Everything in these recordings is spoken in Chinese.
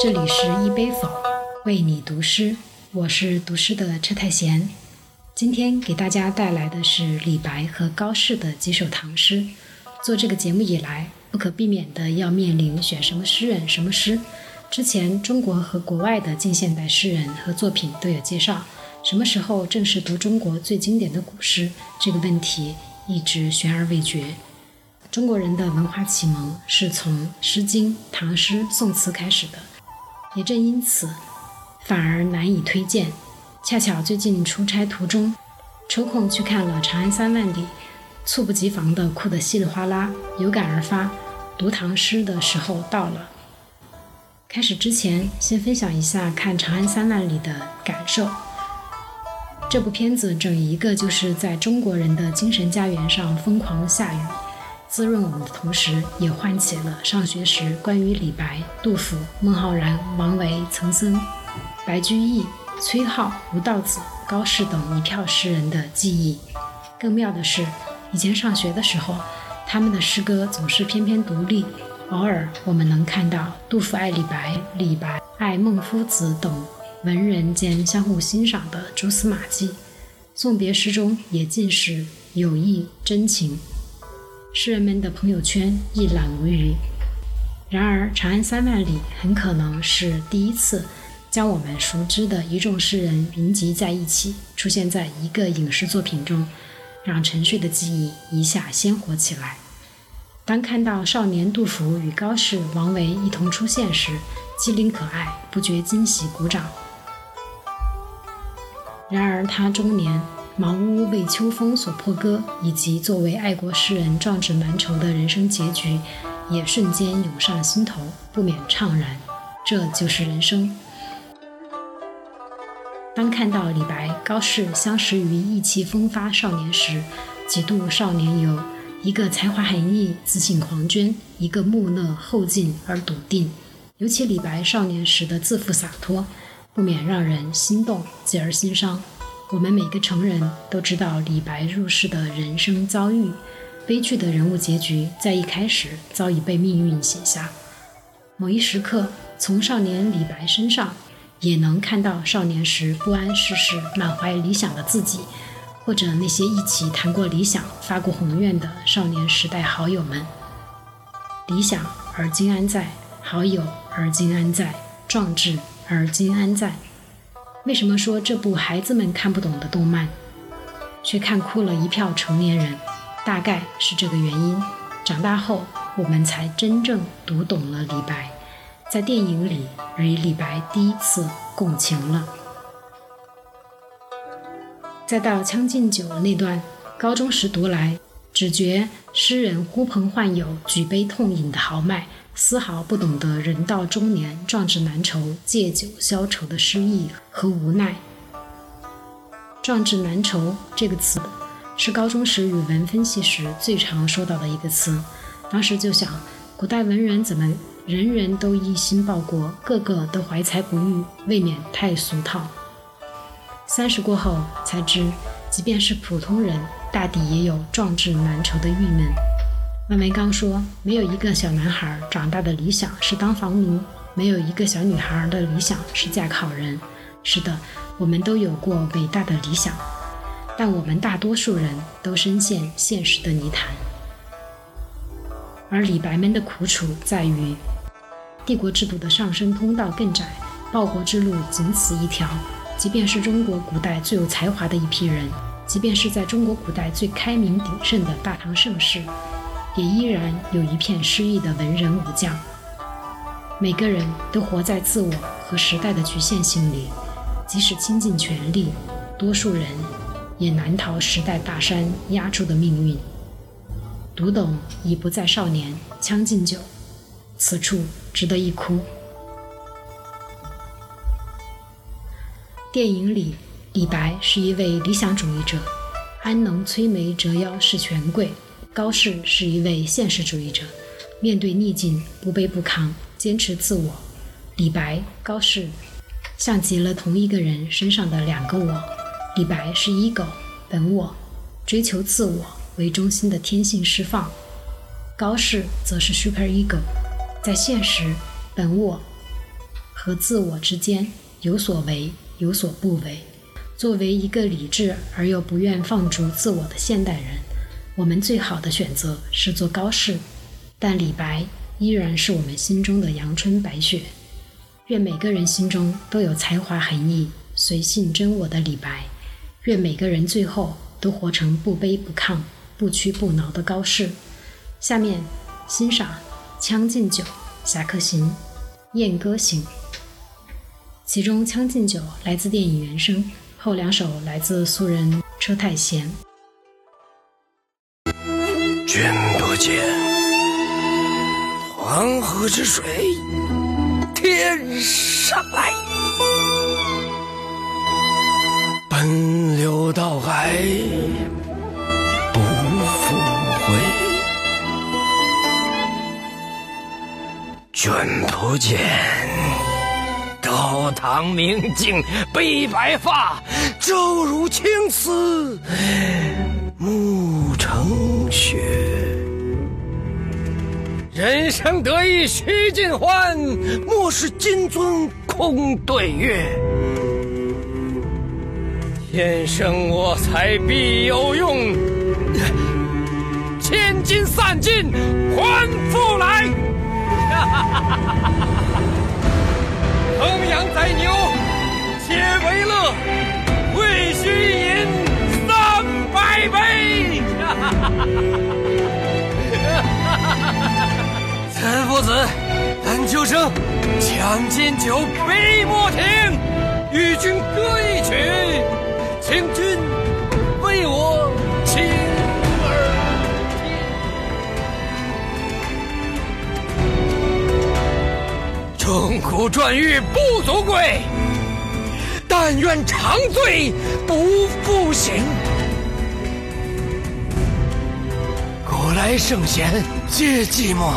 这里是一杯否，为你读诗，我是读诗的车太贤。今天给大家带来的是李白和高适的几首唐诗。做这个节目以来，不可避免的要面临选什么诗人、什么诗。之前中国和国外的近现代诗人和作品都有介绍，什么时候正是读中国最经典的古诗？这个问题一直悬而未决。中国人的文化启蒙是从《诗经》《唐诗》《宋词》开始的。也正因此，反而难以推荐。恰巧最近出差途中，抽空去看了《长安三万里》，猝不及防的哭得稀里哗啦，有感而发，读唐诗的时候到了。开始之前，先分享一下看《长安三万里》的感受。这部片子整一个就是在中国人的精神家园上疯狂下雨。滋润我们的同时，也唤起了上学时关于李白、杜甫、孟浩然、王维、岑参、白居易、崔颢、吴道子、高适等一票诗人的记忆。更妙的是，以前上学的时候，他们的诗歌总是翩翩独立，偶尔我们能看到杜甫爱李白、李白爱孟夫子等文人间相互欣赏的蛛丝马迹。送别诗中也尽是友谊真情。诗人们的朋友圈一览无余。然而，《长安三万里》很可能是第一次将我们熟知的一众诗人云集在一起，出现在一个影视作品中，让沉睡的记忆一下鲜活起来。当看到少年杜甫与高适、王维一同出现时，机灵可爱，不觉惊喜，鼓掌。然而，他中年。茅屋为秋风所破歌，以及作为爱国诗人壮志难酬的人生结局，也瞬间涌上心头，不免怅然。这就是人生。当看到李白、高适相识于意气风发少年时，几度少年游，一个才华横溢、自信狂狷，一个木讷后进而笃定。尤其李白少年时的自负洒脱，不免让人心动，继而心伤。我们每个成人都知道李白入世的人生遭遇，悲剧的人物结局在一开始早已被命运写下。某一时刻，从少年李白身上，也能看到少年时不谙世事、满怀理想的自己，或者那些一起谈过理想、发过宏愿的少年时代好友们。理想而今安在？好友而今安在？壮志而今安在？为什么说这部孩子们看不懂的动漫，却看哭了一票成年人？大概是这个原因。长大后，我们才真正读懂了李白，在电影里与李白第一次共情了。再到《将进酒》那段，高中时读来，只觉诗人呼朋唤友、举杯痛饮的豪迈。丝毫不懂得人到中年壮志难酬、借酒消愁的失意和无奈。壮志难酬这个词，是高中时语文分析时最常说到的一个词。当时就想，古代文人怎么人人都一心报国，个个都怀才不遇，未免太俗套。三十过后才知，即便是普通人，大抵也有壮志难酬的郁闷。万维刚说：“没有一个小男孩长大的理想是当房奴，没有一个小女孩的理想是嫁好人。是的，我们都有过伟大的理想，但我们大多数人都深陷现实的泥潭。而李白们的苦楚在于，帝国制度的上升通道更窄，报国之路仅此一条。即便是中国古代最有才华的一批人，即便是在中国古代最开明鼎盛的大唐盛世。”也依然有一片失意的文人武将。每个人都活在自我和时代的局限性里，即使倾尽全力，多数人也难逃时代大山压住的命运。读懂已不在少年，将进酒，此处值得一哭。电影里，李白是一位理想主义者，安能摧眉折腰事权贵。高适是一位现实主义者，面对逆境不卑不亢，坚持自我。李白、高适像极了同一个人身上的两个我。李白是 ego 本我，追求自我为中心的天性释放；高适则是 super ego，在现实本我和自我之间有所为，有所不为。作为一个理智而又不愿放逐自我的现代人，我们最好的选择是做高适，但李白依然是我们心中的阳春白雪。愿每个人心中都有才华横溢、随性真我的李白。愿每个人最后都活成不卑不亢、不屈不挠的高适。下面欣赏《将进酒·侠客行》《燕歌行》，其中《将进酒》来自电影原声。后两首来自素人车太贤。君不见黄河之水天上来，奔流到海不复回。君不见。高堂明镜悲白发，朝如青丝暮成雪。人生得意须尽欢，莫使金樽空对月。天生我材必有用，千金散尽还复来。哈哈哈哈哈哈烹羊宰牛，且为乐，会须饮三百杯。岑夫子，丹丘生，将进酒，杯莫停，与君歌一曲，请君钟鼓馔玉不足贵，但愿长醉不复醒。古来圣贤皆寂寞，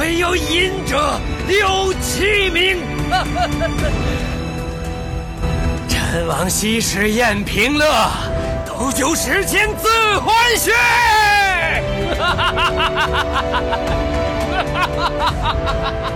唯有饮者留其名。陈王昔时宴平乐，斗酒十千恣欢谑。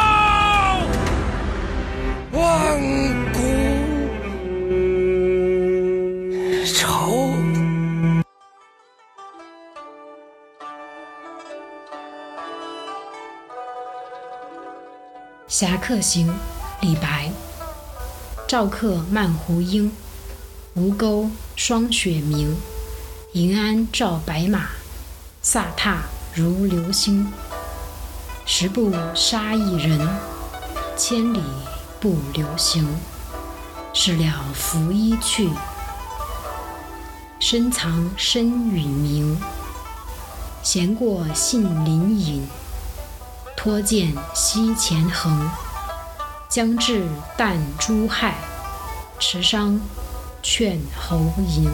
侠客行》李白。赵客漫胡缨，吴钩霜雪明。银鞍照白马，飒沓如流星。十步杀一人，千里不留行。事了拂衣去，深藏身与名。闲过杏林隐。托剑西前横，将至旦珠害，持觞劝侯迎。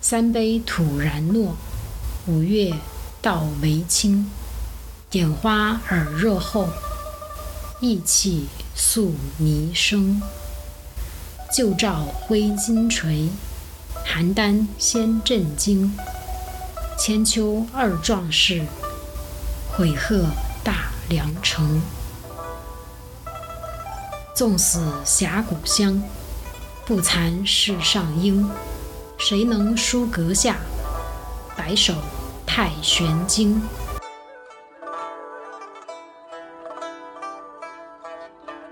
三杯吐然诺，五岳道为清。点花耳热后，意气素霓声。旧照挥金锤，邯郸先震惊。千秋二壮士。悔贺大梁城，纵死峡谷乡，不惭世上英。谁能书阁下，白首太玄经？《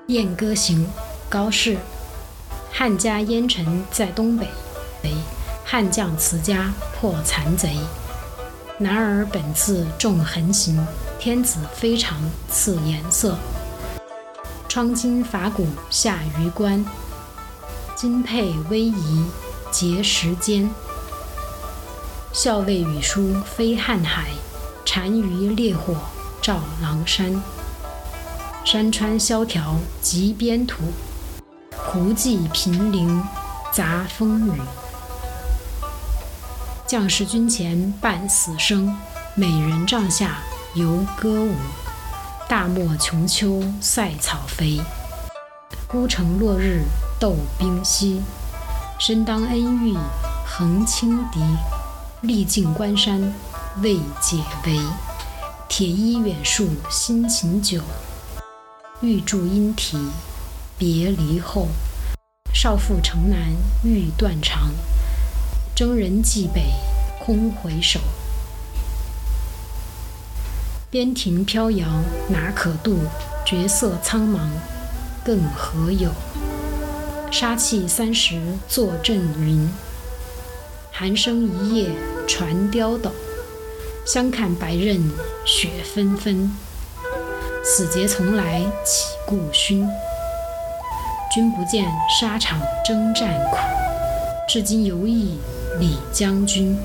燕歌行》高适。汉家烟尘在东北，汉将辞家破残贼。男儿本自重横行，天子非常赐颜色。窗金法鼓下榆关，金佩威仪结石间。校尉羽书飞瀚海，单于烈火照狼山。山川萧条极边土，胡骑凭陵杂风雨。将士军前半死生，美人帐下游歌舞。大漠穷秋塞草肥，孤城落日斗兵稀。身当恩遇横轻敌，历尽关山未解围。铁衣远戍辛勤久，欲驻莺啼别离后。少妇城南欲断肠，征人蓟北空回首。边庭飘摇哪可度？绝色苍茫更何有？杀气三十坐阵云，寒声一夜传刁斗。相看白刃雪纷纷，死节从来岂顾勋？君不见沙场征战苦，至今犹忆李将军。